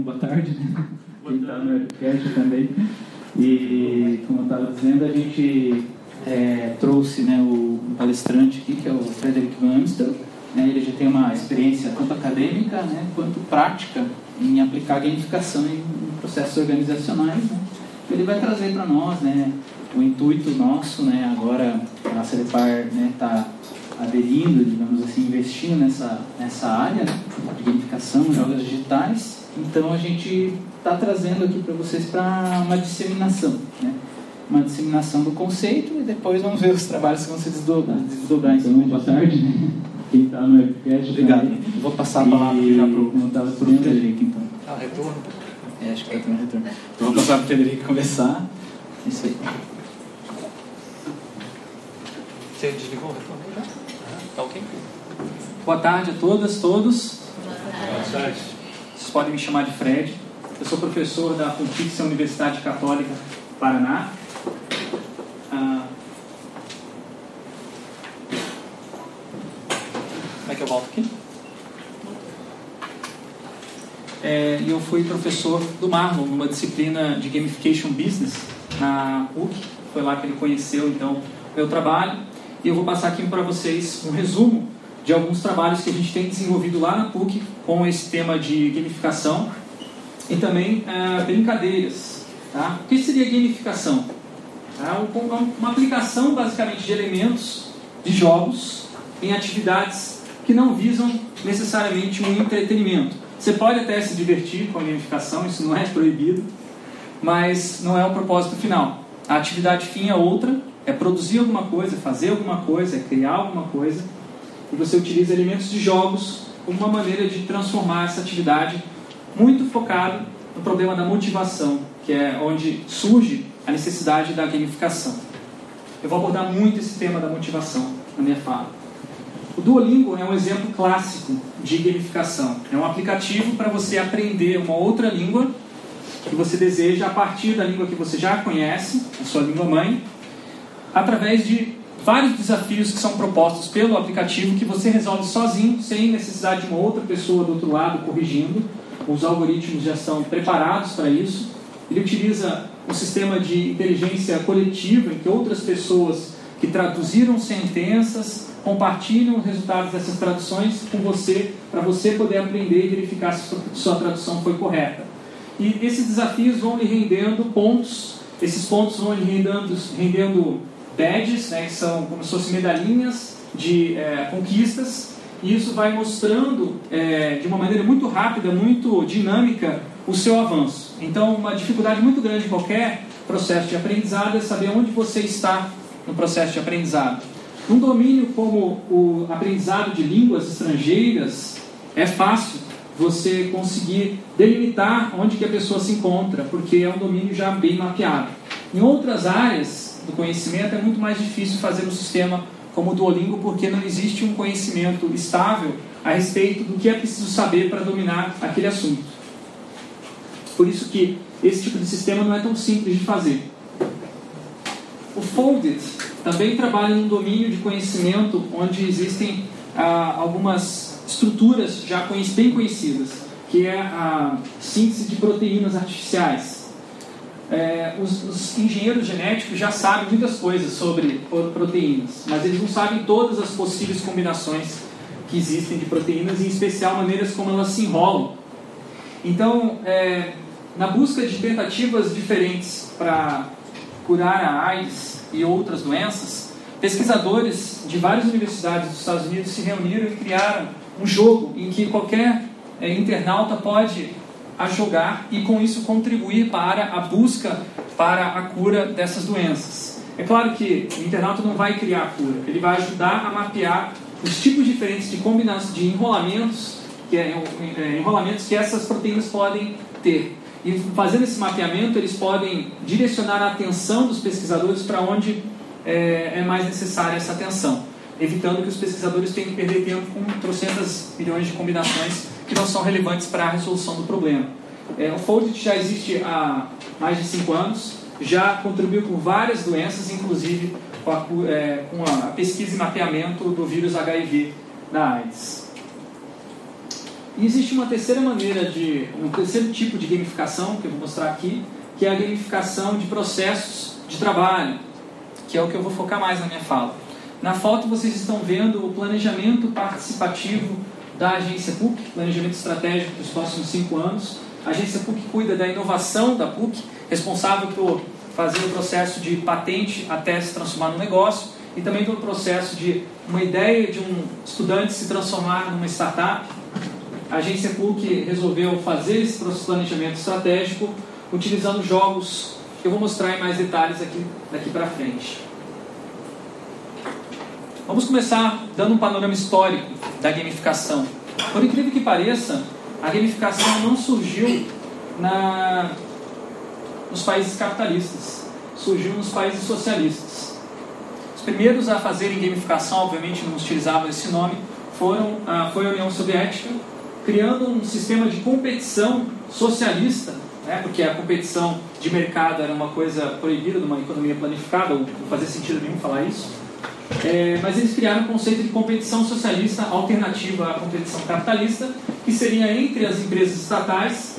Boa tarde, né? quem está no webcast também. E, como eu estava dizendo, a gente é, trouxe né, o palestrante aqui, que é o Frederick Van Amstel. Né, ele já tem uma experiência tanto acadêmica né, quanto prática em aplicar gamificação em, em processos organizacionais. Né. Ele vai trazer para nós né, o intuito nosso, né, agora a Celepar está né, tá aderindo, digamos assim, investindo nessa, nessa área de gamificação, jogos digitais. Então a gente está trazendo aqui para vocês para uma disseminação, né? uma disseminação do conceito e depois vamos ver os trabalhos que vão se desdobrar. desdobrar então, boa tarde, né? quem está no webcast. Obrigado. Vou passar a palavra já para o Frederico, então. Ah, retorno? É, acho que está tendo retorno. Então vou passar para o Frederico conversar. Isso aí. Você desligou o retorno já? Tá ok? Boa tarde a todas, todos. Boa tarde. Vocês podem me chamar de Fred. Eu sou professor da Pontifícia Universidade Católica Paraná. Ah, como é que eu volto aqui? É, e eu fui professor do Marlon numa disciplina de Gamification Business na UC. Foi lá que ele conheceu então meu trabalho. E eu vou passar aqui para vocês um resumo de alguns trabalhos que a gente tem desenvolvido lá na PUC com esse tema de gamificação e também é, brincadeiras. Tá? O que seria gamificação? É uma aplicação basicamente de elementos de jogos em atividades que não visam necessariamente um entretenimento. Você pode até se divertir com a gamificação, isso não é proibido, mas não é o propósito final. A atividade fim é outra, é produzir alguma coisa, fazer alguma coisa, é criar alguma coisa, e você utiliza elementos de jogos como uma maneira de transformar essa atividade muito focado no problema da motivação, que é onde surge a necessidade da gamificação. Eu vou abordar muito esse tema da motivação na minha fala. O Duolingo é um exemplo clássico de gamificação. É um aplicativo para você aprender uma outra língua que você deseja a partir da língua que você já conhece, a sua língua mãe, através de vários desafios que são propostos pelo aplicativo que você resolve sozinho, sem necessidade de uma outra pessoa do outro lado corrigindo. Os algoritmos já são preparados para isso. Ele utiliza um sistema de inteligência coletiva em que outras pessoas que traduziram sentenças compartilham os resultados dessas traduções com você, para você poder aprender e verificar se sua tradução foi correta. E esses desafios vão lhe rendendo pontos, esses pontos vão lhe rendendo, rendendo badges, né, que são como se fossem medalhinhas de é, conquistas, e isso vai mostrando é, de uma maneira muito rápida, muito dinâmica, o seu avanço. Então, uma dificuldade muito grande em qualquer processo de aprendizado é saber onde você está no processo de aprendizado. Um domínio como o aprendizado de línguas estrangeiras é fácil você conseguir delimitar onde que a pessoa se encontra, porque é um domínio já bem mapeado. Em outras áreas, do conhecimento, é muito mais difícil fazer um sistema como o Duolingo, porque não existe um conhecimento estável a respeito do que é preciso saber para dominar aquele assunto. Por isso que esse tipo de sistema não é tão simples de fazer. O Folded também trabalha num domínio de conhecimento onde existem ah, algumas estruturas já bem conhecidas, que é a síntese de proteínas artificiais é, os, os, engenheiros genéticos já sabem muitas coisas sobre proteínas, mas eles não sabem todas as possíveis combinações que existem de proteínas, em especial maneiras como elas se enrolam. Então, é, na busca de tentativas diferentes para curar a AIDS e outras doenças, pesquisadores de várias universidades dos Estados Unidos se reuniram e criaram um jogo em que qualquer é, internauta pode a jogar e com isso contribuir para a busca para a cura dessas doenças. É claro que o internauta não vai criar a cura, ele vai ajudar a mapear os tipos diferentes de combinações de enrolamentos que é, é, enrolamentos que essas proteínas podem ter. E fazendo esse mapeamento, eles podem direcionar a atenção dos pesquisadores para onde é, é mais necessária essa atenção, evitando que os pesquisadores tenham que perder tempo com trocentas milhões de combinações que não são relevantes para a resolução do problema. É, o Foldit já existe há mais de 5 anos, já contribuiu com várias doenças, inclusive com a, é, com a pesquisa e mapeamento do vírus HIV da AIDS. E existe uma terceira maneira de, um terceiro tipo de gamificação que eu vou mostrar aqui, que é a gamificação de processos de trabalho, que é o que eu vou focar mais na minha fala. Na foto vocês estão vendo o planejamento participativo da agência PUC, planejamento estratégico para os próximos cinco anos. A agência PUC cuida da inovação da PUC, responsável por fazer o processo de patente até se transformar no negócio e também pelo processo de uma ideia de um estudante se transformar numa startup. A agência PUC resolveu fazer esse planejamento estratégico utilizando jogos que eu vou mostrar em mais detalhes aqui daqui para frente. Vamos começar dando um panorama histórico da gamificação. Por incrível que pareça, a gamificação não surgiu na, nos países capitalistas, surgiu nos países socialistas. Os primeiros a fazerem gamificação, obviamente não utilizavam esse nome, foram a, foi a União Soviética, criando um sistema de competição socialista, né, porque a competição de mercado era uma coisa proibida numa economia planificada, não fazia sentido nenhum falar isso. É, mas eles criaram o conceito de competição socialista alternativa à competição capitalista, que seria entre as empresas estatais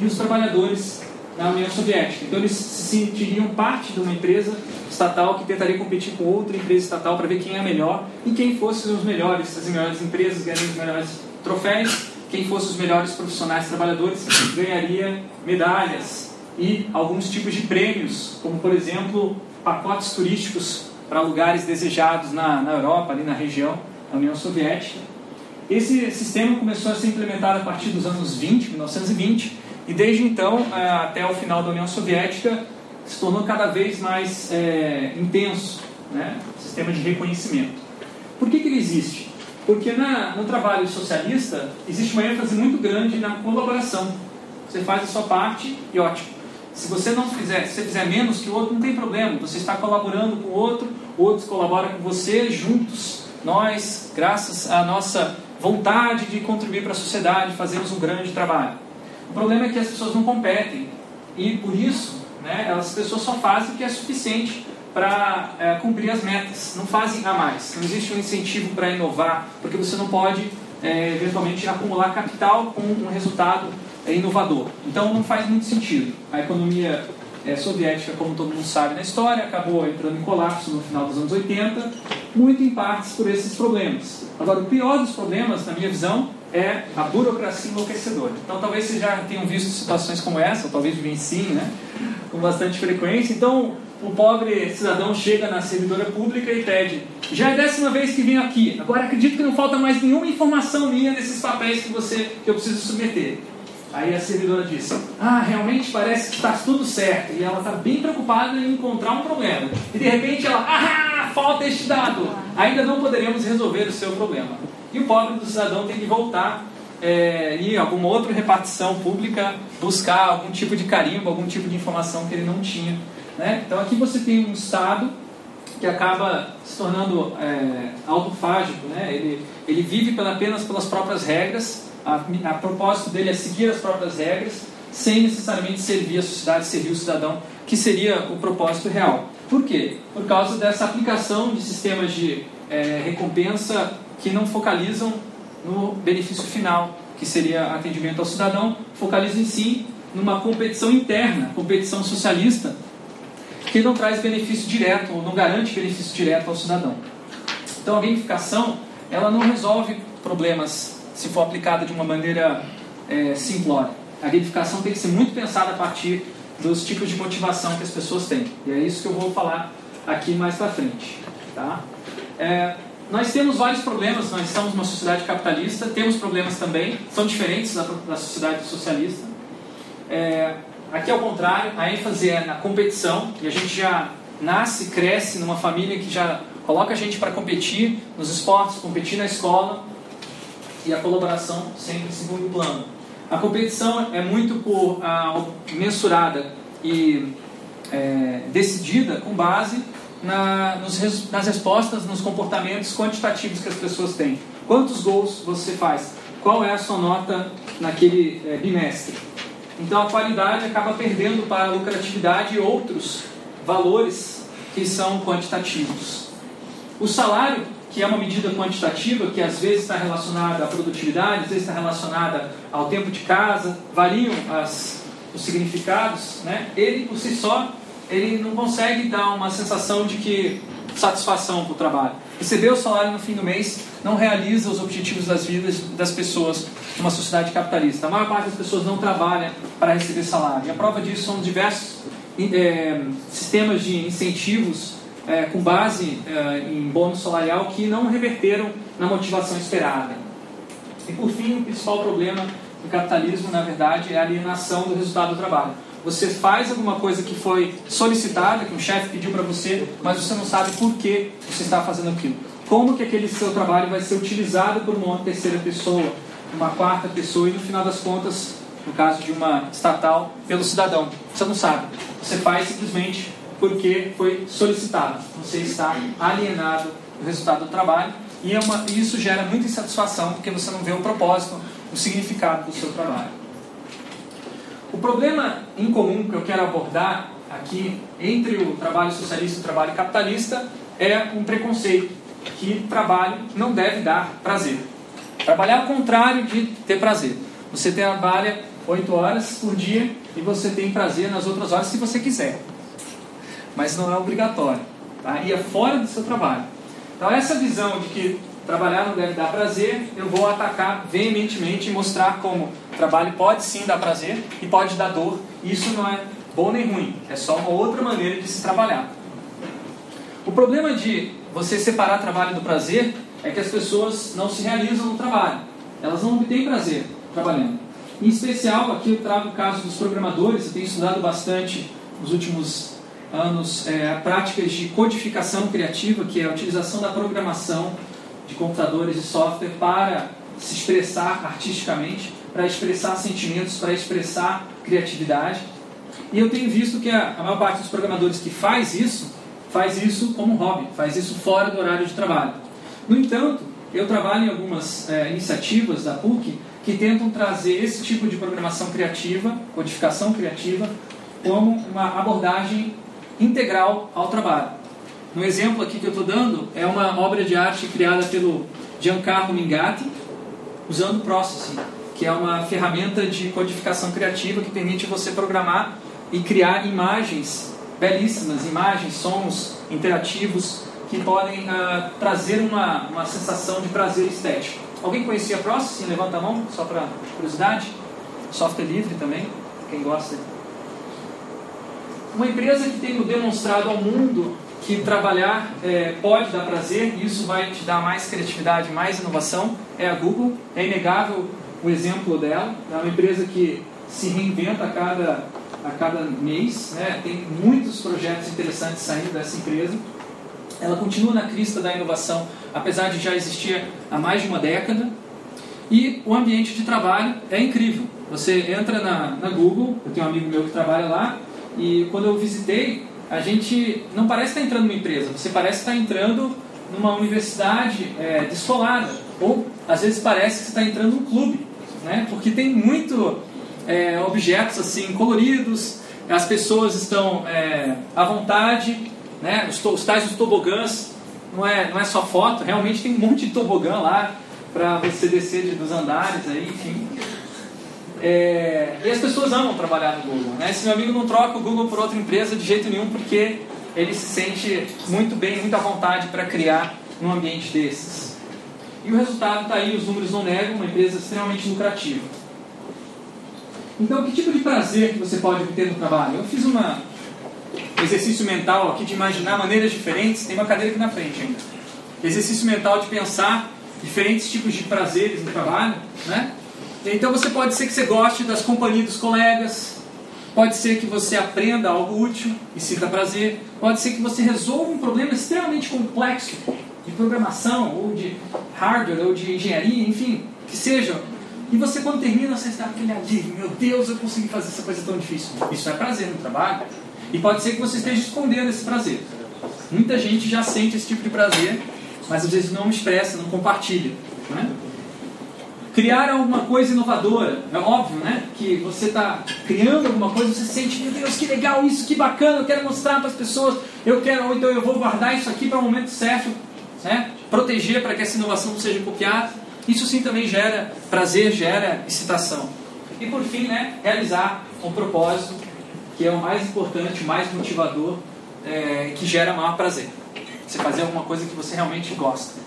e os trabalhadores na União Soviética. Então eles se sentiriam parte de uma empresa estatal que tentaria competir com outra empresa estatal para ver quem é melhor e quem fossem os melhores, as melhores empresas ganhariam os melhores troféus, quem fosse os melhores profissionais trabalhadores ganharia medalhas e alguns tipos de prêmios, como por exemplo pacotes turísticos para lugares desejados na, na Europa, ali na região da União Soviética. Esse sistema começou a ser implementado a partir dos anos 20, 1920, e desde então é, até o final da União Soviética se tornou cada vez mais é, intenso, né? sistema de reconhecimento. Por que, que ele existe? Porque na, no trabalho socialista existe uma ênfase muito grande na colaboração. Você faz a sua parte e ótimo. Se você não fizer, se você fizer menos que o outro, não tem problema. Você está colaborando com o outro, outros colaboram com você, juntos, nós, graças à nossa vontade de contribuir para a sociedade, fazemos um grande trabalho. O problema é que as pessoas não competem e por isso, né, as pessoas só fazem o que é suficiente para é, cumprir as metas, não fazem a mais. Não existe um incentivo para inovar, porque você não pode é, eventualmente acumular capital com um resultado é inovador. Então não faz muito sentido. A economia é, soviética, como todo mundo sabe na história, acabou entrando em colapso no final dos anos 80, muito em partes por esses problemas. Agora, o pior dos problemas, na minha visão, é a burocracia enlouquecedora. Então, talvez vocês já tenham visto situações como essa, ou talvez vivenciem, né? Com bastante frequência. Então, o pobre cidadão chega na servidora pública e pede: já é décima vez que venho aqui. Agora acredito que não falta mais nenhuma informação minha nesses papéis que você que eu preciso submeter. Aí a servidora disse: Ah, realmente parece que está tudo certo. E ela está bem preocupada em encontrar um problema. E de repente ela: Ah, falta este dado. Ainda não poderemos resolver o seu problema. E o pobre do cidadão tem que voltar é, em alguma outra repartição pública buscar algum tipo de carimbo, algum tipo de informação que ele não tinha. Né? Então aqui você tem um Estado que acaba se tornando é, autofágico. Né? Ele, ele vive apenas pelas próprias regras a, a propósito dele é seguir as próprias regras, sem necessariamente servir a sociedade, servir o cidadão, que seria o propósito real. Por quê? Por causa dessa aplicação de sistemas de é, recompensa que não focalizam no benefício final, que seria atendimento ao cidadão, focalizam em si numa competição interna, competição socialista, que não traz benefício direto ou não garante benefício direto ao cidadão. Então a gamificação ela não resolve problemas se for aplicada de uma maneira é, simplória. A gamificação tem que ser muito pensada a partir dos tipos de motivação que as pessoas têm. E é isso que eu vou falar aqui mais para frente. Tá? É, nós temos vários problemas, nós estamos numa sociedade capitalista, temos problemas também, são diferentes da, da sociedade socialista. É, aqui ao contrário, a ênfase é na competição, e a gente já nasce, cresce numa família que já coloca a gente para competir nos esportes, competir na escola, e a colaboração sempre em segundo plano. A competição é muito por, ah, mensurada e é, decidida com base na, nos, nas respostas, nos comportamentos quantitativos que as pessoas têm. Quantos gols você faz? Qual é a sua nota naquele é, bimestre? Então a qualidade acaba perdendo para a lucratividade e outros valores que são quantitativos. O salário que é uma medida quantitativa que às vezes está relacionada à produtividade, às vezes está relacionada ao tempo de casa, variam as, os significados, né? ele por si só ele não consegue dar uma sensação de que satisfação para o trabalho. Receber o salário no fim do mês não realiza os objetivos das vidas das pessoas numa sociedade capitalista. A maior parte das pessoas não trabalha para receber salário. E a prova disso são diversos é, sistemas de incentivos é, com base é, em bônus salarial que não reverteram na motivação esperada. E por fim, o principal problema do capitalismo, na verdade, é a alienação do resultado do trabalho. Você faz alguma coisa que foi solicitada, que um chefe pediu para você, mas você não sabe por que você está fazendo aquilo. Como que aquele seu trabalho vai ser utilizado por uma terceira pessoa, uma quarta pessoa e no final das contas, no caso de uma estatal, pelo cidadão. Você não sabe. Você faz simplesmente porque foi solicitado. Você está alienado do resultado do trabalho e é uma, isso gera muita insatisfação porque você não vê o propósito, o significado do seu trabalho. O problema em comum que eu quero abordar aqui entre o trabalho socialista e o trabalho capitalista é um preconceito que trabalho não deve dar prazer. Trabalhar ao contrário de ter prazer. Você trabalha 8 horas por dia e você tem prazer nas outras horas se você quiser mas não é obrigatório. Tá? E é fora do seu trabalho. Então, essa visão de que trabalhar não deve dar prazer, eu vou atacar veementemente e mostrar como trabalho pode sim dar prazer e pode dar dor. Isso não é bom nem ruim, é só uma outra maneira de se trabalhar. O problema de você separar trabalho do prazer é que as pessoas não se realizam no trabalho. Elas não obtêm prazer trabalhando. Em especial, aqui eu trago o caso dos programadores, eu tenho estudado bastante nos últimos anos é, práticas de codificação criativa, que é a utilização da programação de computadores e software para se expressar artisticamente, para expressar sentimentos, para expressar criatividade. E eu tenho visto que a, a maior parte dos programadores que faz isso, faz isso como hobby, faz isso fora do horário de trabalho. No entanto, eu trabalho em algumas é, iniciativas da PUC que tentam trazer esse tipo de programação criativa, codificação criativa, como uma abordagem integral ao trabalho. Um exemplo aqui que eu estou dando é uma obra de arte criada pelo Giancarlo Mingatti, usando Processing, que é uma ferramenta de codificação criativa que permite você programar e criar imagens belíssimas, imagens, sons interativos que podem uh, trazer uma, uma sensação de prazer estético. Alguém conhecia Processing? Levanta a mão, só para curiosidade. Software livre também, quem gosta uma empresa que tem demonstrado ao mundo que trabalhar é, pode dar prazer, e isso vai te dar mais criatividade, mais inovação, é a Google. É inegável o exemplo dela. É uma empresa que se reinventa a cada, a cada mês, né? tem muitos projetos interessantes saindo dessa empresa. Ela continua na crista da inovação, apesar de já existir há mais de uma década. E o ambiente de trabalho é incrível. Você entra na, na Google, eu tenho um amigo meu que trabalha lá, e quando eu visitei, a gente não parece estar entrando numa empresa, você parece estar entrando numa universidade é. Ou às vezes parece que está entrando num clube, né? porque tem muito é, objetos assim coloridos, as pessoas estão é, à vontade, né? os, os tais dos tobogãs, não é, não é só foto, realmente tem um monte de tobogã lá para você descer de, dos andares aí, enfim. É, e as pessoas amam trabalhar no Google. Né? Esse meu amigo não troca o Google por outra empresa de jeito nenhum porque ele se sente muito bem, muito à vontade para criar um ambiente desses. E o resultado está aí, os números não negam, uma empresa extremamente lucrativa. Então, que tipo de prazer que você pode obter no trabalho? Eu fiz um exercício mental aqui de imaginar maneiras diferentes. Tem uma cadeira aqui na frente ainda. Exercício mental de pensar diferentes tipos de prazeres no trabalho, né? Então você pode ser que você goste das companhias dos colegas, pode ser que você aprenda algo útil e sinta prazer, pode ser que você resolva um problema extremamente complexo de programação ou de hardware ou de engenharia, enfim, que seja. E você quando termina, você está aquele alívio, meu Deus, eu consegui fazer essa coisa tão difícil. Isso é prazer no trabalho. E pode ser que você esteja escondendo esse prazer. Muita gente já sente esse tipo de prazer, mas às vezes não expressa, não compartilha. Né? Criar alguma coisa inovadora. É óbvio, né? Que você está criando alguma coisa, você sente, meu Deus, que legal isso, que bacana, eu quero mostrar para as pessoas, eu quero, ou então eu vou guardar isso aqui para o momento certo, certo? proteger para que essa inovação não seja copiada. Isso sim também gera prazer, gera excitação. E por fim, né, realizar um propósito que é o mais importante, mais motivador, é, que gera maior prazer. Você fazer alguma coisa que você realmente gosta.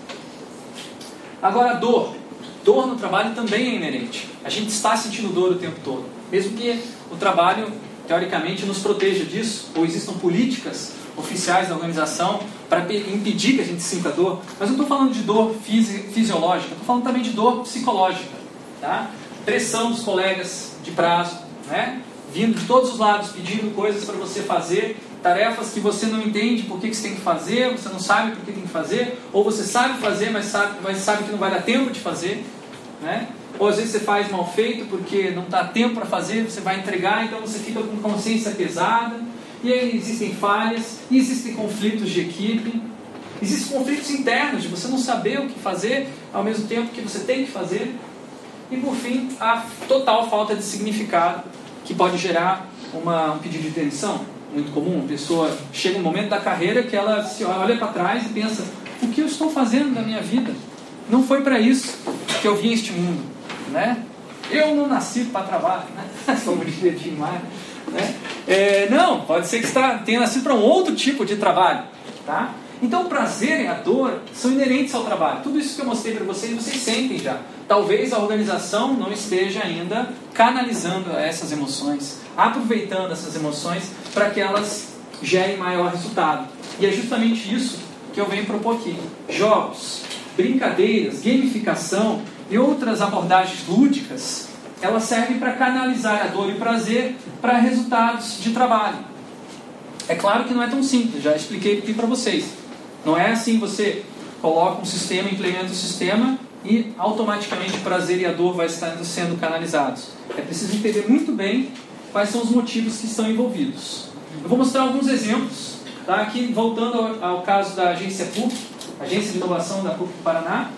Agora, dor. Dor no trabalho também é inerente. A gente está sentindo dor o tempo todo. Mesmo que o trabalho, teoricamente, nos proteja disso, ou existam políticas oficiais da organização para impedir que a gente sinta dor. Mas eu estou falando de dor fisi fisiológica, estou falando também de dor psicológica. Tá? Pressão dos colegas de prazo, né? vindo de todos os lados pedindo coisas para você fazer, tarefas que você não entende por que, que você tem que fazer, você não sabe por que tem que fazer, ou você sabe fazer, mas sabe, mas sabe que não vai dar tempo de fazer. Né? Ou às vezes você faz mal feito porque não dá tempo para fazer, você vai entregar, então você fica com consciência pesada. E aí existem falhas, existem conflitos de equipe, existem conflitos internos de você não saber o que fazer ao mesmo tempo que você tem que fazer. E por fim, a total falta de significado que pode gerar uma, um pedido de demissão. Muito comum, a pessoa chega um momento da carreira que ela se olha para trás e pensa: o que eu estou fazendo da minha vida? Não foi para isso que eu vim este mundo, né? Eu não nasci para trabalhar, né? Como diria Tim. Né? É, não, pode ser que você tenha nascido para um outro tipo de trabalho. Tá? Então o prazer e a dor são inerentes ao trabalho. Tudo isso que eu mostrei para vocês, vocês sentem já. Talvez a organização não esteja ainda canalizando essas emoções, aproveitando essas emoções para que elas gerem maior resultado. E é justamente isso que eu venho propor aqui. Jogos, brincadeiras, gamificação e outras abordagens lúdicas elas servem para canalizar a dor e o prazer para resultados de trabalho. É claro que não é tão simples, já expliquei aqui para vocês. Não é assim você coloca um sistema, implementa o um sistema e automaticamente o prazer e a dor vai estar sendo canalizados. É preciso entender muito bem quais são os motivos que estão envolvidos. Eu vou mostrar alguns exemplos. Tá? Aqui, voltando ao, ao caso da agência PUC, Agência de Inovação da PUC Paraná.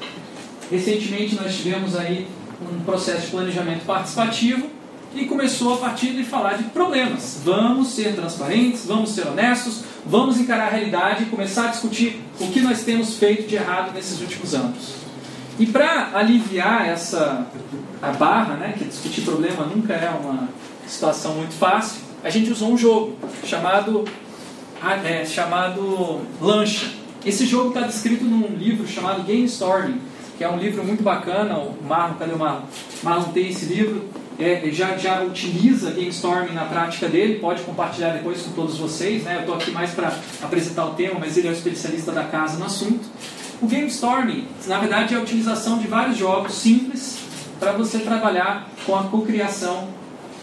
Recentemente nós tivemos aí um processo de planejamento participativo e começou a partir de falar de problemas. Vamos ser transparentes, vamos ser honestos, vamos encarar a realidade e começar a discutir o que nós temos feito de errado nesses últimos anos. E para aliviar essa a barra, né, que discutir problema nunca é uma situação muito fácil, a gente usou um jogo chamado é, chamado Lancha. Esse jogo está descrito num livro chamado Game Storming que é um livro muito bacana. O Marlon, cadê o Marlon? Marlon tem esse livro, é, já, já utiliza GameStorming na prática dele, pode compartilhar depois com todos vocês. Né? Eu estou aqui mais para apresentar o tema, mas ele é o especialista da casa no assunto. O GameStorming, na verdade, é a utilização de vários jogos simples para você trabalhar com a cocriação,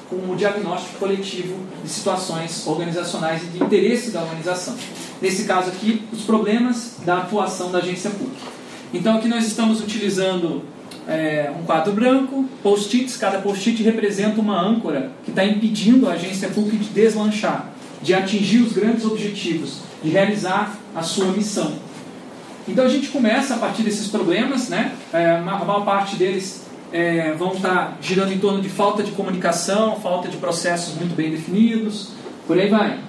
com o diagnóstico coletivo de situações organizacionais e de interesse da organização. Nesse caso aqui, os problemas da atuação da agência pública. Então aqui nós estamos utilizando é, um quadro branco, post-its, cada post-it representa uma âncora que está impedindo a agência pública de deslanchar, de atingir os grandes objetivos, de realizar a sua missão. Então a gente começa a partir desses problemas, né? É, a maior parte deles é, vão estar tá girando em torno de falta de comunicação, falta de processos muito bem definidos, por aí vai.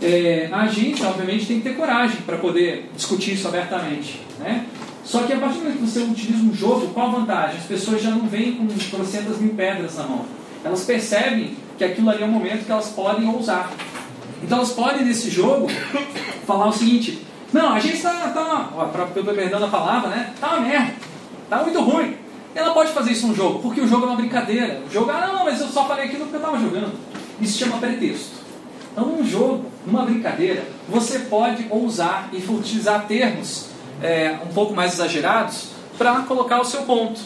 É, a agência, obviamente, tem que ter coragem para poder discutir isso abertamente. Né? Só que a partir do momento que você utiliza um jogo, qual a vantagem? As pessoas já não vêm com trocentas mil pedras na mão. Elas percebem que aquilo ali é um momento que elas podem ousar. Então elas podem, nesse jogo, falar o seguinte: Não, a gente está. Tá, tá perdão a palavra, né? Tá uma merda. Tá muito ruim. Ela pode fazer isso num jogo, porque o jogo é uma brincadeira. O jogo, ah, não, mas eu só falei aquilo porque eu estava jogando. Isso chama pretexto. Então, num jogo, numa brincadeira, você pode ousar e utilizar termos é, um pouco mais exagerados para colocar o seu ponto.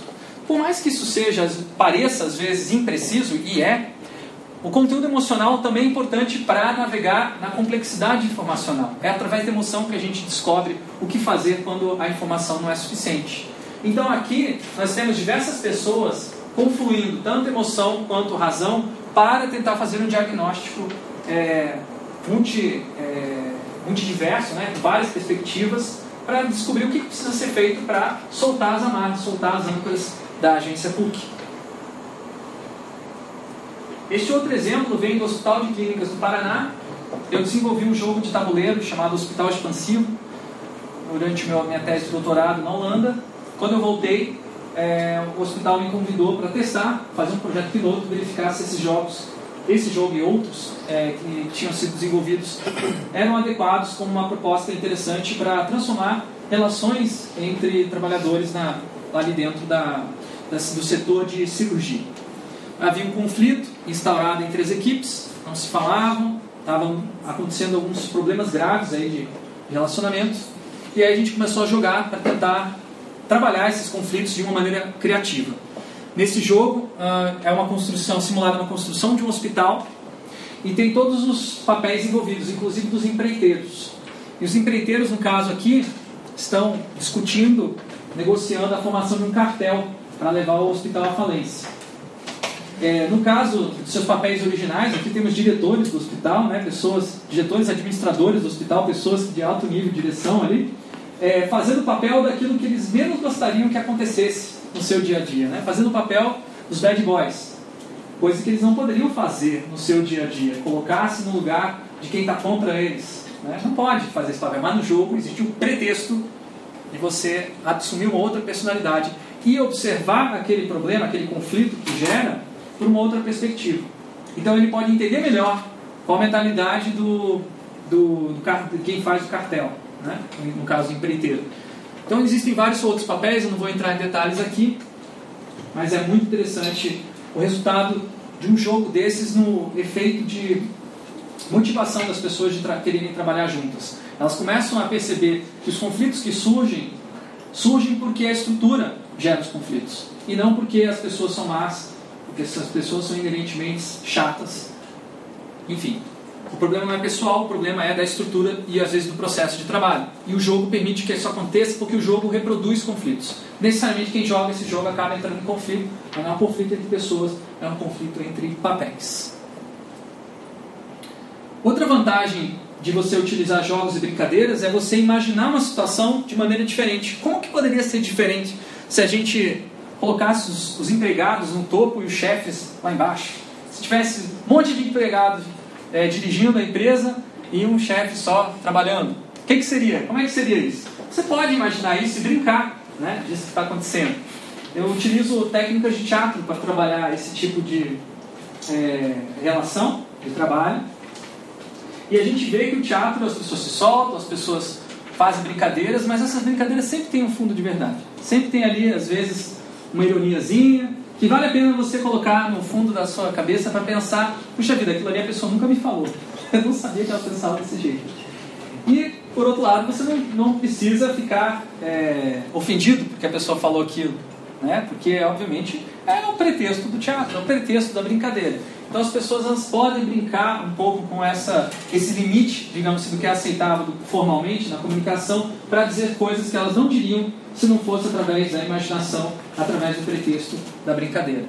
Por mais que isso seja, pareça às vezes impreciso, e é, o conteúdo emocional também é importante para navegar na complexidade informacional. É através da emoção que a gente descobre o que fazer quando a informação não é suficiente. Então aqui nós temos diversas pessoas confluindo tanto emoção quanto razão para tentar fazer um diagnóstico é, multi, é, multidiverso, né, com várias perspectivas, para descobrir o que precisa ser feito para soltar as amarras, soltar as âncoras da agência PUC. Este outro exemplo vem do Hospital de Clínicas do Paraná. Eu desenvolvi um jogo de tabuleiro chamado Hospital Expansivo. durante minha tese de doutorado na Holanda. Quando eu voltei, é, o hospital me convidou para testar, fazer um projeto piloto, verificar se esses jogos, esse jogo e outros é, que tinham sido desenvolvidos, eram adequados como uma proposta interessante para transformar relações entre trabalhadores na, ali dentro da, da, do setor de cirurgia. Havia um conflito instaurado entre as equipes, não se falavam, estavam acontecendo alguns problemas graves aí de, de relacionamento, e aí a gente começou a jogar para tentar trabalhar esses conflitos de uma maneira criativa. Nesse jogo, uh, é uma construção simulada uma construção de um hospital e tem todos os papéis envolvidos, inclusive dos empreiteiros. E os empreiteiros, no caso aqui, estão discutindo, negociando a formação de um cartel para levar o hospital à falência. É, no caso dos seus papéis originais, aqui temos diretores do hospital, né, pessoas, diretores administradores do hospital, pessoas de alto nível de direção ali, é, fazendo o papel daquilo que eles menos gostariam que acontecesse no seu dia a dia, né? fazendo o papel dos bad boys, coisa que eles não poderiam fazer no seu dia a dia, colocar-se no lugar de quem está contra eles. Né? Não pode fazer esse papel, mas no jogo existe um pretexto de você assumir uma outra personalidade e observar aquele problema, aquele conflito que gera por uma outra perspectiva. Então ele pode entender melhor qual a mentalidade do, do, do, de quem faz o cartel né? no caso empreiteiro. Então existem vários outros papéis, eu não vou entrar em detalhes aqui, mas é muito interessante o resultado de um jogo desses no efeito de motivação das pessoas de tra quererem trabalhar juntas. Elas começam a perceber que os conflitos que surgem, surgem porque a estrutura gera os conflitos, e não porque as pessoas são más, porque essas pessoas são inerentemente chatas. Enfim, o problema não é pessoal, o problema é da estrutura e às vezes do processo de trabalho. E o jogo permite que isso aconteça porque o jogo reproduz conflitos. Necessariamente quem joga esse jogo acaba entrando em conflito, mas não é um conflito entre pessoas, é um conflito entre papéis. Outra vantagem de você utilizar jogos e brincadeiras é você imaginar uma situação de maneira diferente. Como que poderia ser diferente se a gente colocasse os, os empregados no topo e os chefes lá embaixo? Se tivesse um monte de empregados é, dirigindo a empresa e um chefe só trabalhando. O que, que seria? Como é que seria isso? Você pode imaginar isso e brincar né, disso que está acontecendo. Eu utilizo técnicas de teatro para trabalhar esse tipo de é, relação de trabalho. E a gente vê que o teatro as pessoas se soltam, as pessoas fazem brincadeiras, mas essas brincadeiras sempre têm um fundo de verdade. Sempre tem ali, às vezes, uma ironiazinha, que vale a pena você colocar no fundo da sua cabeça para pensar, puxa vida, aquilo ali a pessoa nunca me falou. Eu não sabia que ela pensava desse jeito. E, por outro lado, você não, não precisa ficar é, ofendido porque a pessoa falou aquilo. Né? Porque, obviamente, é o pretexto do teatro, é o pretexto da brincadeira. Então as pessoas elas podem brincar um pouco com essa, esse limite, digamos assim, do que é aceitável formalmente na comunicação para dizer coisas que elas não diriam se não fosse através da imaginação, através do pretexto da brincadeira.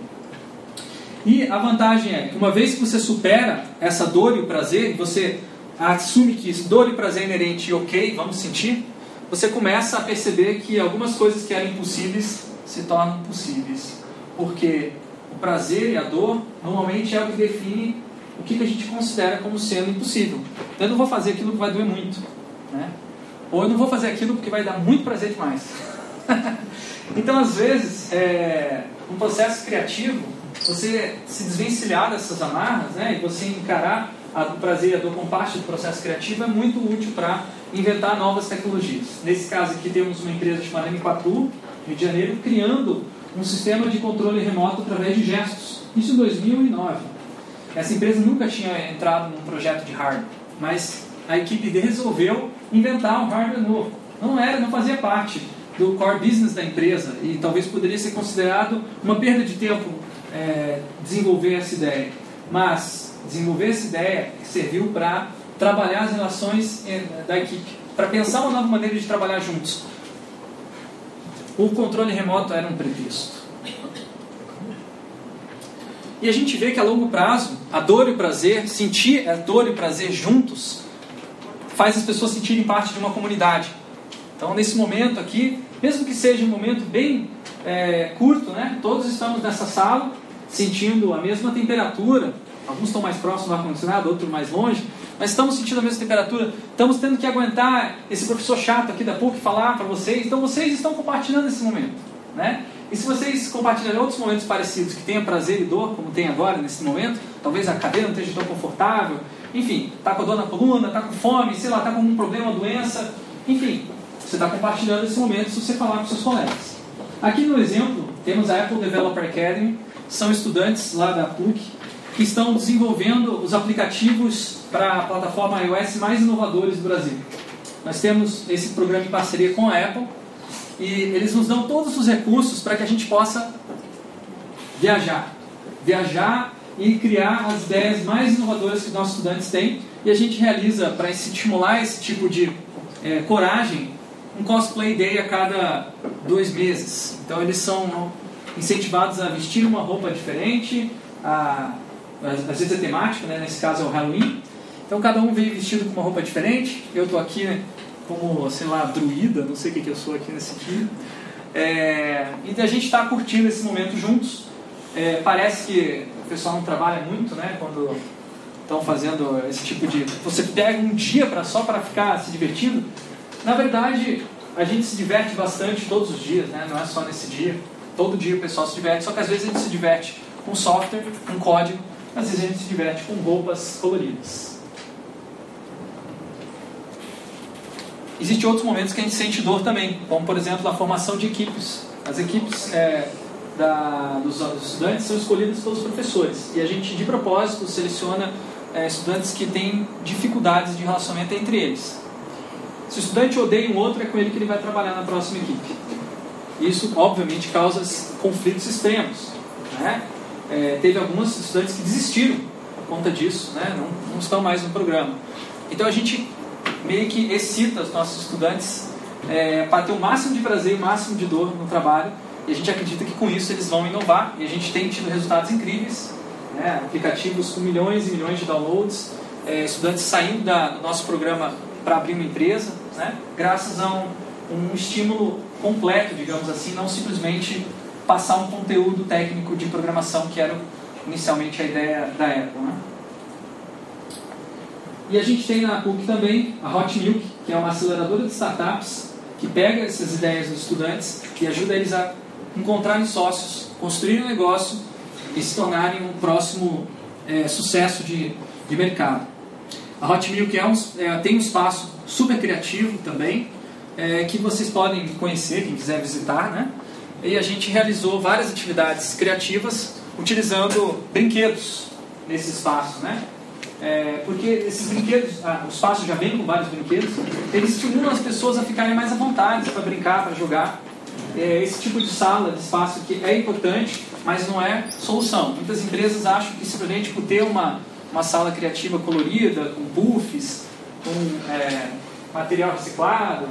E a vantagem é que uma vez que você supera essa dor e o prazer, você assume que dor e prazer inerente e ok, vamos sentir, você começa a perceber que algumas coisas que eram impossíveis se tornam possíveis. Porque o prazer e a dor normalmente é o que define o que, a gente considera como sendo impossível. Eu não vou fazer aquilo que vai doer muito. Né? Ou eu não vou fazer aquilo porque vai dar muito prazer demais. então, às vezes, é, um processo criativo, você se desvencilhar dessas amarras né, e você encarar a, o prazer e a dor como parte do processo criativo é muito útil para inventar novas tecnologias. Nesse caso aqui temos uma empresa chamada M4U, Rio de Janeiro, criando um sistema de controle remoto através de gestos. Isso em 2009. Essa empresa nunca tinha entrado num projeto de hardware, mas a equipe resolveu inventar um hardware novo. Não era, não fazia parte do core business da empresa e talvez poderia ser considerado uma perda de tempo é, desenvolver essa ideia. Mas desenvolver essa ideia serviu para trabalhar as relações é, da equipe, para pensar uma nova maneira de trabalhar juntos. O controle remoto era um pretexto. E a gente vê que a longo prazo, a dor e o prazer, sentir a dor e o prazer juntos, faz as pessoas sentirem parte de uma comunidade. Então, nesse momento aqui, mesmo que seja um momento bem é, curto, né? todos estamos nessa sala sentindo a mesma temperatura, Alguns estão mais próximos do ar-condicionado, outros mais longe, mas estamos sentindo a mesma temperatura. Estamos tendo que aguentar esse professor chato aqui da PUC falar para vocês. Então vocês estão compartilhando esse momento. Né? E se vocês compartilharem outros momentos parecidos que tenha prazer e dor, como tem agora nesse momento, talvez a cadeira não esteja tão confortável, enfim, está com dor na coluna, está com fome, sei lá, está com um problema, doença, enfim, você está compartilhando esse momento se você falar com seus colegas. Aqui no exemplo, temos a Apple Developer Academy, são estudantes lá da PUC que estão desenvolvendo os aplicativos para a plataforma iOS mais inovadores do Brasil. Nós temos esse programa em parceria com a Apple e eles nos dão todos os recursos para que a gente possa viajar. Viajar e criar as ideias mais inovadoras que nossos estudantes têm. E a gente realiza, para estimular esse tipo de é, coragem, um cosplay day a cada dois meses. Então eles são incentivados a vestir uma roupa diferente, a, às vezes é temático, né? nesse caso é o Halloween. Então cada um vem vestido com uma roupa diferente. Eu estou aqui né, como, sei lá, druida, não sei o que, que eu sou aqui nesse dia. É, e a gente está curtindo esse momento juntos. É, parece que o pessoal não trabalha muito, né? Quando estão fazendo esse tipo de. Você pega um dia só para ficar se divertindo. Na verdade, a gente se diverte bastante todos os dias, né? Não é só nesse dia. Todo dia o pessoal se diverte, só que às vezes a gente se diverte com software, com código, às vezes a gente se diverte com roupas coloridas. Existem outros momentos que a gente sente dor também, como por exemplo a formação de equipes. As equipes é, da, dos, dos, estudantes são escolhidas pelos professores e a gente de propósito seleciona é, estudantes que têm dificuldades de relacionamento entre eles. Se o estudante odeia um outro, é com ele que ele vai trabalhar na próxima equipe. Isso, obviamente, causa conflitos extremos. Né? É, teve alguns estudantes que desistiram por conta disso, né? não, não estão mais no programa. Então a gente meio que excita os nossos estudantes é, para ter o máximo de prazer e o máximo de dor no trabalho. E a gente acredita que com isso eles vão inovar. E a gente tem tido resultados incríveis. Né? Aplicativos com milhões e milhões de downloads. É, estudantes saindo da, do nosso programa para abrir uma empresa. Né? Graças a um, um estímulo completo, digamos assim. Não simplesmente passar um conteúdo técnico de programação que era inicialmente a ideia da Apple. Né? E a gente tem na PUC também a Hot Milk, que é uma aceleradora de startups que pega essas ideias dos estudantes e ajuda eles a encontrarem sócios, construírem um negócio e se tornarem um próximo é, sucesso de, de mercado. A Hot Milk é um, é, tem um espaço super criativo também, é, que vocês podem conhecer, quem quiser visitar, né? E a gente realizou várias atividades criativas utilizando brinquedos nesse espaço, né? É, porque esses brinquedos, ah, o espaço já vem com vários brinquedos, eles estimulam as pessoas a ficarem mais à vontade para brincar, para jogar. É, esse tipo de sala, de espaço que é importante, mas não é solução. Muitas empresas acham que simplesmente por ter uma, uma sala criativa colorida, com puffs, com é, material reciclado,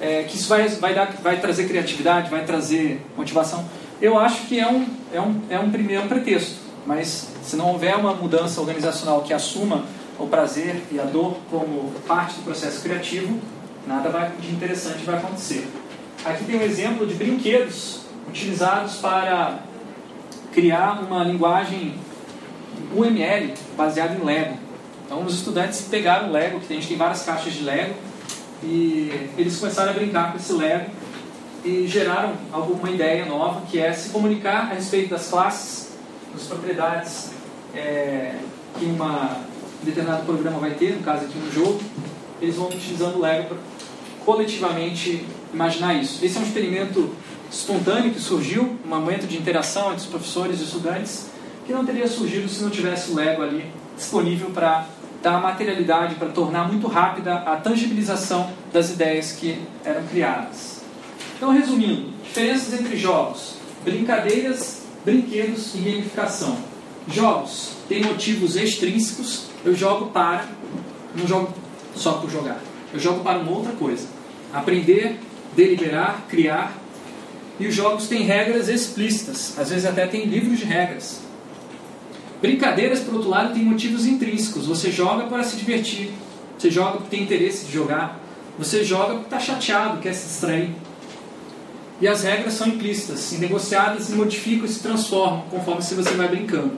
é, que isso vai, vai, dar, vai trazer criatividade, vai trazer motivação. Eu acho que é um, é um, é um primeiro pretexto. Mas se não houver uma mudança organizacional que assuma o prazer e a dor como parte do processo criativo, nada de interessante vai acontecer. Aqui tem um exemplo de brinquedos utilizados para criar uma linguagem UML baseada em Lego. Então, os estudantes pegaram o Lego, que a gente tem várias caixas de Lego, e eles começaram a brincar com esse Lego e geraram alguma ideia nova, que é se comunicar a respeito das classes das propriedades é, que um determinado programa vai ter, no caso aqui um jogo, eles vão utilizando o Lego para coletivamente imaginar isso. Esse é um experimento espontâneo que surgiu, um momento de interação entre os professores e estudantes, que não teria surgido se não tivesse o Lego ali disponível para dar materialidade, para tornar muito rápida a tangibilização das ideias que eram criadas. Então, resumindo, diferenças entre jogos, brincadeiras brinquedos e gamificação. Jogos têm motivos extrínsecos, eu jogo para, não jogo só por jogar, eu jogo para uma outra coisa. Aprender, deliberar, criar. E os jogos têm regras explícitas, às vezes até tem livros de regras. Brincadeiras, por outro lado, têm motivos intrínsecos. Você joga para se divertir, você joga porque tem interesse de jogar, você joga porque está chateado, quer se distrair. E as regras são implícitas, negociadas e modificam e se transformam conforme se você vai brincando.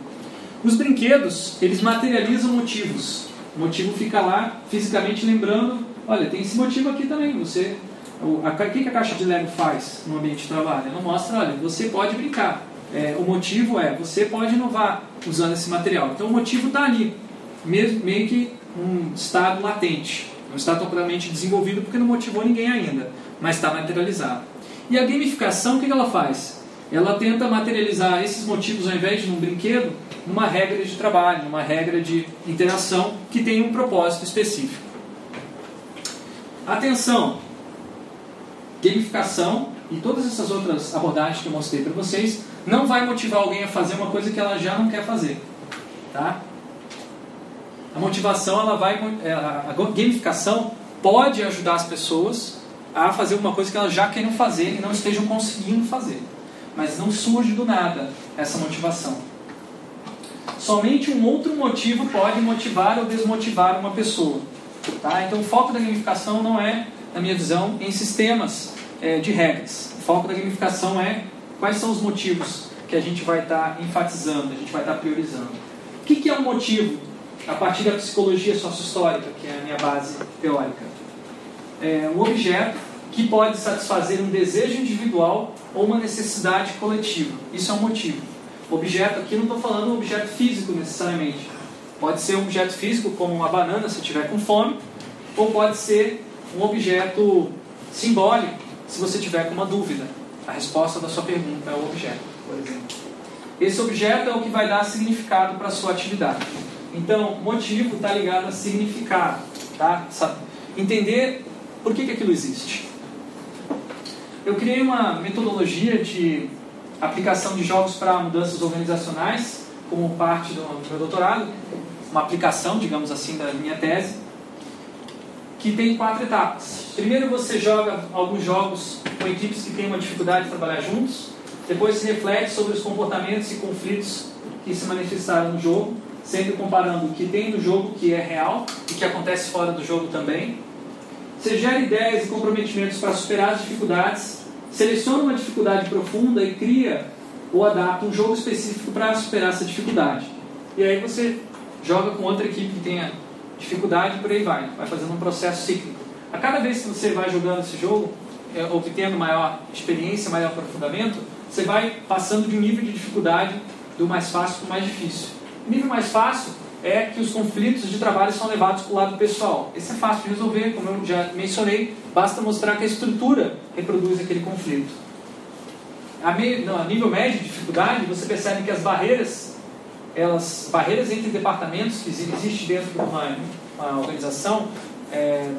Os brinquedos, eles materializam motivos. O motivo fica lá fisicamente lembrando, olha, tem esse motivo aqui também. Você, o a, que, que a caixa de Lego faz no ambiente de trabalho? Ela mostra, olha, você pode brincar. É, o motivo é, você pode inovar usando esse material. Então o motivo está ali, mesmo, meio que um estado latente. Não está totalmente desenvolvido porque não motivou ninguém ainda, mas está materializado. E a gamificação, o que ela faz? Ela tenta materializar esses motivos, ao invés de um brinquedo, numa regra de trabalho, numa regra de interação que tem um propósito específico. Atenção! Gamificação e todas essas outras abordagens que eu mostrei para vocês não vai motivar alguém a fazer uma coisa que ela já não quer fazer. Tá? A motivação, ela vai, a gamificação pode ajudar as pessoas a fazer uma coisa que elas já querem fazer e não estejam conseguindo fazer. Mas não surge do nada essa motivação. Somente um outro motivo pode motivar ou desmotivar uma pessoa. Tá? Então o foco da gamificação não é, na minha visão, em sistemas é, de regras. O foco da gamificação é quais são os motivos que a gente vai estar tá enfatizando, a gente vai estar tá priorizando. O que, que é um motivo a partir da psicologia sócio-histórica, que é a minha base teórica? É um objeto que pode satisfazer um desejo individual ou uma necessidade coletiva. Isso é um motivo. Objeto aqui não estou falando objeto físico necessariamente. Pode ser um objeto físico, como uma banana, se tiver com fome, ou pode ser um objeto simbólico, se você tiver com uma dúvida. A resposta da sua pergunta é o objeto, por exemplo. Esse objeto é o que vai dar significado para a sua atividade. Então, motivo está ligado a significado. Tá? Entender por que, que aquilo existe. Eu criei uma metodologia de aplicação de jogos para mudanças organizacionais, como parte do meu doutorado, uma aplicação, digamos assim, da minha tese, que tem quatro etapas. Primeiro você joga alguns jogos com equipes que têm uma dificuldade de trabalhar juntos, depois se reflete sobre os comportamentos e conflitos que se manifestaram no jogo, sempre comparando o que tem no jogo que é real e que acontece fora do jogo também. Você gera ideias e comprometimentos para superar as dificuldades, seleciona uma dificuldade profunda e cria ou adapta um jogo específico para superar essa dificuldade. E aí você joga com outra equipe que tenha dificuldade e por aí vai. Vai fazendo um processo cíclico. A cada vez que você vai jogando esse jogo, é, obtendo maior experiência, maior aprofundamento, você vai passando de um nível de dificuldade do mais fácil para o mais difícil. O nível mais fácil é que os conflitos de trabalho são levados para o lado pessoal. Esse é fácil de resolver, como eu já mencionei, basta mostrar que a estrutura reproduz aquele conflito. A, me, não, a nível médio de dificuldade, você percebe que as barreiras, elas, barreiras entre departamentos que existem dentro de uma, uma organização, é,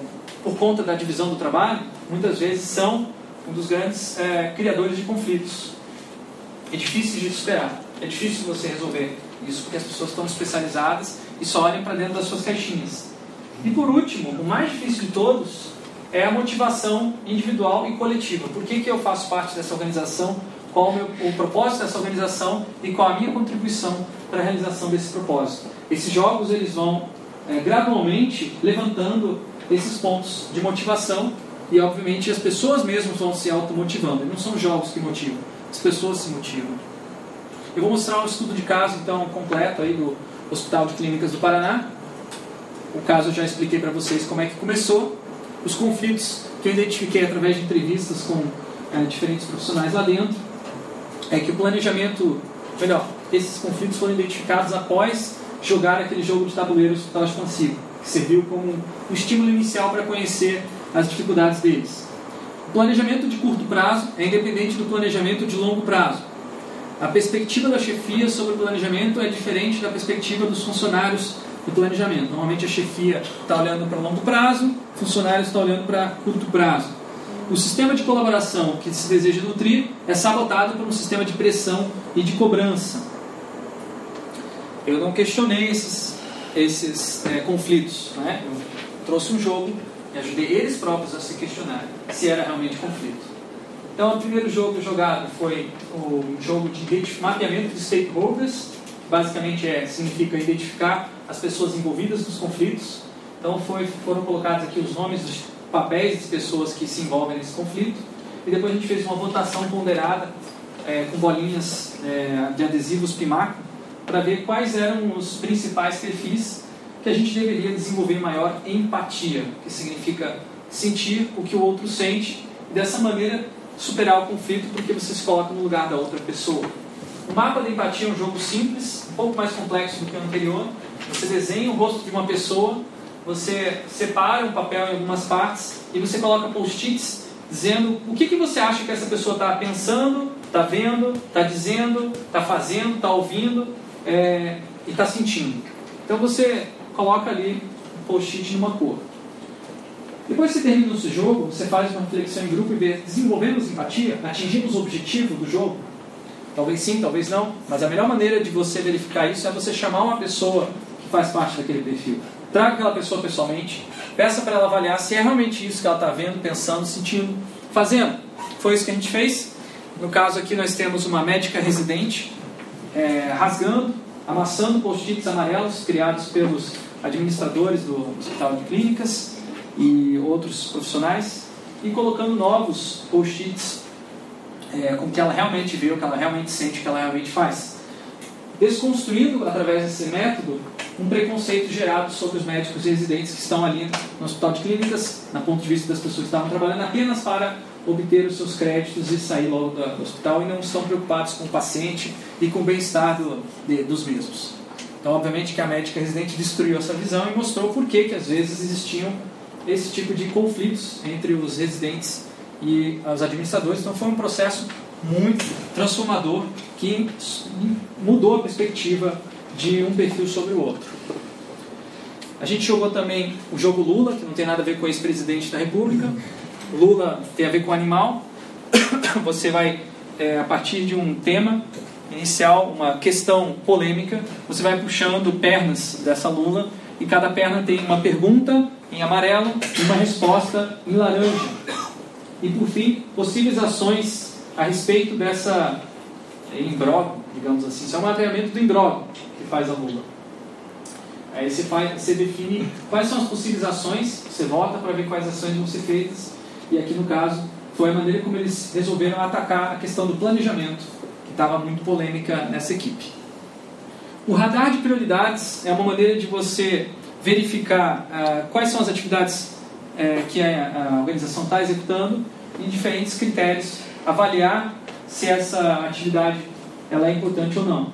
por conta da divisão do trabalho, muitas vezes são um dos grandes é, criadores de conflitos. É difícil de superar, é difícil você resolver isso porque as pessoas estão especializadas e só olham para dentro das suas caixinhas. E por último, o mais difícil de todos é a motivação individual e coletiva. Por que, que eu faço parte dessa organização? Qual o, meu, o propósito dessa organização e qual a minha contribuição para a realização desse propósito? Esses jogos eles vão é, gradualmente levantando esses pontos de motivação e obviamente as pessoas mesmas vão se automotivando. Não são jogos que motivam, as pessoas se motivam. Eu vou mostrar um estudo de caso então completo aí do Hospital de Clínicas do Paraná. O caso eu já expliquei para vocês como é que começou, os conflitos que eu identifiquei através de entrevistas com é, diferentes profissionais lá dentro, é que o planejamento, melhor, esses conflitos foram identificados após jogar aquele jogo de tabuleiro Hospital Consigo, que serviu como um estímulo inicial para conhecer as dificuldades deles. O planejamento de curto prazo é independente do planejamento de longo prazo. A perspectiva da chefia sobre o planejamento é diferente da perspectiva dos funcionários do planejamento. Normalmente a chefia está olhando para longo prazo, o funcionário está olhando para curto prazo. O sistema de colaboração que se deseja nutrir é sabotado por um sistema de pressão e de cobrança. Eu não questionei esses, esses é, conflitos. Né? Eu trouxe um jogo e ajudei eles próprios a se questionar se era realmente conflito. Então, o primeiro jogo jogado foi o jogo de mapeamento de stakeholders, basicamente é, significa identificar as pessoas envolvidas nos conflitos. Então, foi, foram colocados aqui os nomes dos papéis das pessoas que se envolvem nesse conflito. E depois a gente fez uma votação ponderada é, com bolinhas é, de adesivos Pimaco para ver quais eram os principais perfis que a gente deveria desenvolver maior empatia, que significa sentir o que o outro sente dessa maneira superar o conflito porque você se coloca no lugar da outra pessoa. O mapa da empatia é um jogo simples, um pouco mais complexo do que o anterior. Você desenha o rosto de uma pessoa, você separa o papel em algumas partes e você coloca post-its dizendo o que, que você acha que essa pessoa está pensando, está vendo, está dizendo, está fazendo, está ouvindo é, e está sentindo. Então você coloca ali um post-it numa cor. Depois que você termina esse jogo, você faz uma reflexão em grupo e vê, desenvolvemos empatia, atingimos o objetivo do jogo? Talvez sim, talvez não, mas a melhor maneira de você verificar isso é você chamar uma pessoa que faz parte daquele perfil. Traga aquela pessoa pessoalmente, peça para ela avaliar se é realmente isso que ela está vendo, pensando, sentindo, fazendo. Foi isso que a gente fez. No caso aqui nós temos uma médica residente é, rasgando, amassando post-its amarelos criados pelos administradores do Hospital de Clínicas e outros profissionais e colocando novos post-its é, com o que ela realmente vê, o que ela realmente sente, o que ela realmente faz. Desconstruindo, através desse método, um preconceito gerado sobre os médicos residentes que estão ali no hospital de clínicas, na ponto de vista das pessoas que estavam trabalhando apenas para obter os seus créditos e sair logo do hospital e não estão preocupados com o paciente e com o bem-estar do, dos mesmos. Então, obviamente que a médica residente destruiu essa visão e mostrou por que, que às vezes existiam esse tipo de conflitos entre os residentes e os administradores. Então, foi um processo muito transformador que mudou a perspectiva de um perfil sobre o outro. A gente jogou também o jogo Lula, que não tem nada a ver com ex-presidente da República. Lula tem a ver com animal. Você vai, é, a partir de um tema inicial, uma questão polêmica, você vai puxando pernas dessa Lula e cada perna tem uma pergunta em amarelo e uma resposta em laranja. E por fim, possíveis ações a respeito dessa imbróglio, digamos assim. Isso é um mapeamento do imbróglio que faz a Lula. Aí você, faz, você define quais são as possíveis ações, você vota para ver quais ações vão ser feitas, e aqui no caso foi a maneira como eles resolveram atacar a questão do planejamento, que estava muito polêmica nessa equipe. O radar de prioridades é uma maneira de você verificar ah, quais são as atividades eh, que a, a organização está executando em diferentes critérios, avaliar se essa atividade ela é importante ou não.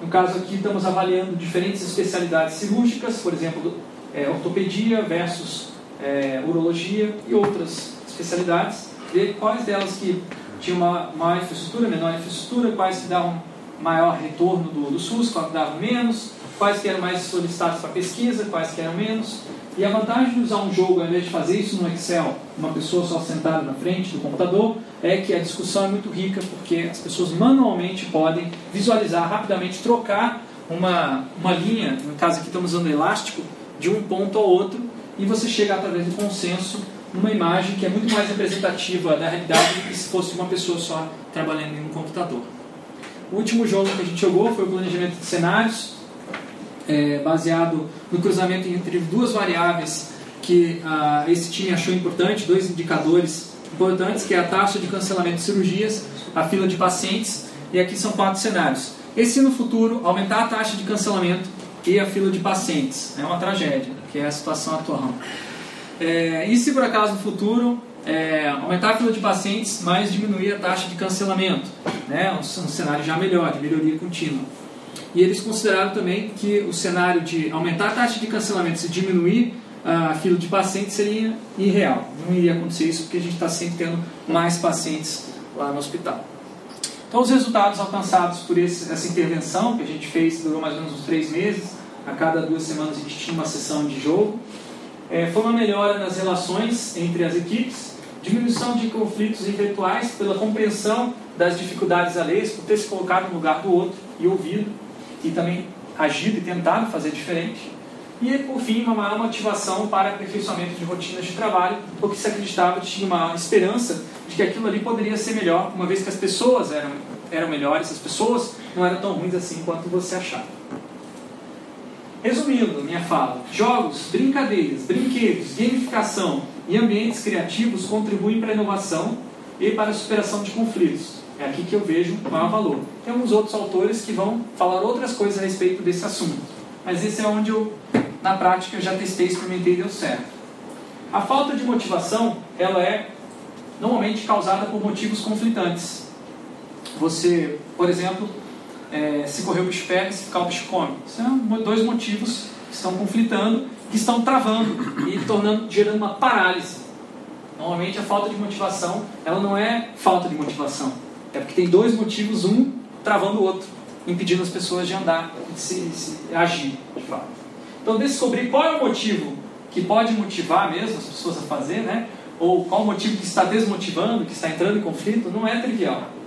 No caso aqui, estamos avaliando diferentes especialidades cirúrgicas, por exemplo, é, ortopedia versus é, urologia e outras especialidades, ver quais delas que tinham uma maior infraestrutura, menor infraestrutura, quais que davam maior retorno do, do SUS, quais que davam menos, quais que eram mais solicitados para pesquisa, quais que eram menos. E a vantagem de usar um jogo, ao invés de fazer isso no Excel, uma pessoa só sentada na frente do computador, é que a discussão é muito rica, porque as pessoas manualmente podem visualizar rapidamente, trocar uma, uma linha, no caso aqui estamos usando elástico, de um ponto ao outro, e você chega através do consenso numa imagem que é muito mais representativa da realidade do que se fosse uma pessoa só trabalhando em um computador. O último jogo que a gente jogou foi o planejamento de cenários, é, baseado no cruzamento entre duas variáveis que ah, esse time achou importante, dois indicadores importantes, que é a taxa de cancelamento de cirurgias, a fila de pacientes, e aqui são quatro cenários. Esse no futuro, aumentar a taxa de cancelamento e a fila de pacientes. É uma tragédia, que é a situação atual. É, e se por acaso no futuro é, aumentar a fila de pacientes, mas diminuir a taxa de cancelamento? Né? Um, um cenário já melhor, de melhoria contínua. E eles consideraram também que o cenário de aumentar a taxa de cancelamento e diminuir a fila de pacientes seria irreal. Não iria acontecer isso porque a gente está sempre tendo mais pacientes lá no hospital. Então, os resultados alcançados por esse, essa intervenção que a gente fez durou mais ou menos uns três meses. A cada duas semanas a gente tinha uma sessão de jogo. É, foi uma melhora nas relações entre as equipes, diminuição de conflitos intelectuais pela compreensão das dificuldades alheias, por ter se colocado no lugar do outro e ouvido e também agido e tentado fazer diferente. E, por fim, uma maior motivação para aperfeiçoamento de rotinas de trabalho, porque se acreditava tinha uma esperança de que aquilo ali poderia ser melhor, uma vez que as pessoas eram, eram melhores, as pessoas não eram tão ruins assim quanto você achava. Resumindo minha fala, jogos, brincadeiras, brinquedos, gamificação e ambientes criativos contribuem para a inovação e para a superação de conflitos. É aqui que eu vejo o maior valor. Tem alguns outros autores que vão falar outras coisas a respeito desse assunto. Mas esse é onde eu, na prática, já testei, experimentei e deu certo. A falta de motivação, ela é normalmente causada por motivos conflitantes. Você, por exemplo, é, se correr o bicho pega, se ficar o bicho come. São dois motivos que estão conflitando, que estão travando e tornando, gerando uma parálise. Normalmente a falta de motivação, ela não é falta de motivação. É porque tem dois motivos, um travando o outro, impedindo as pessoas de andar, de se, de se agir, de fato. Então descobrir qual é o motivo que pode motivar mesmo as pessoas a fazer, né? Ou qual o motivo que está desmotivando, que está entrando em conflito, não é trivial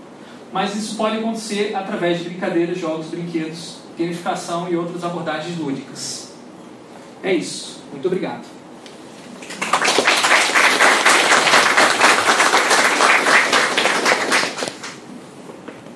mas isso pode acontecer através de brincadeiras, jogos, brinquedos, gamificação e outras abordagens lúdicas. É isso. Muito obrigado.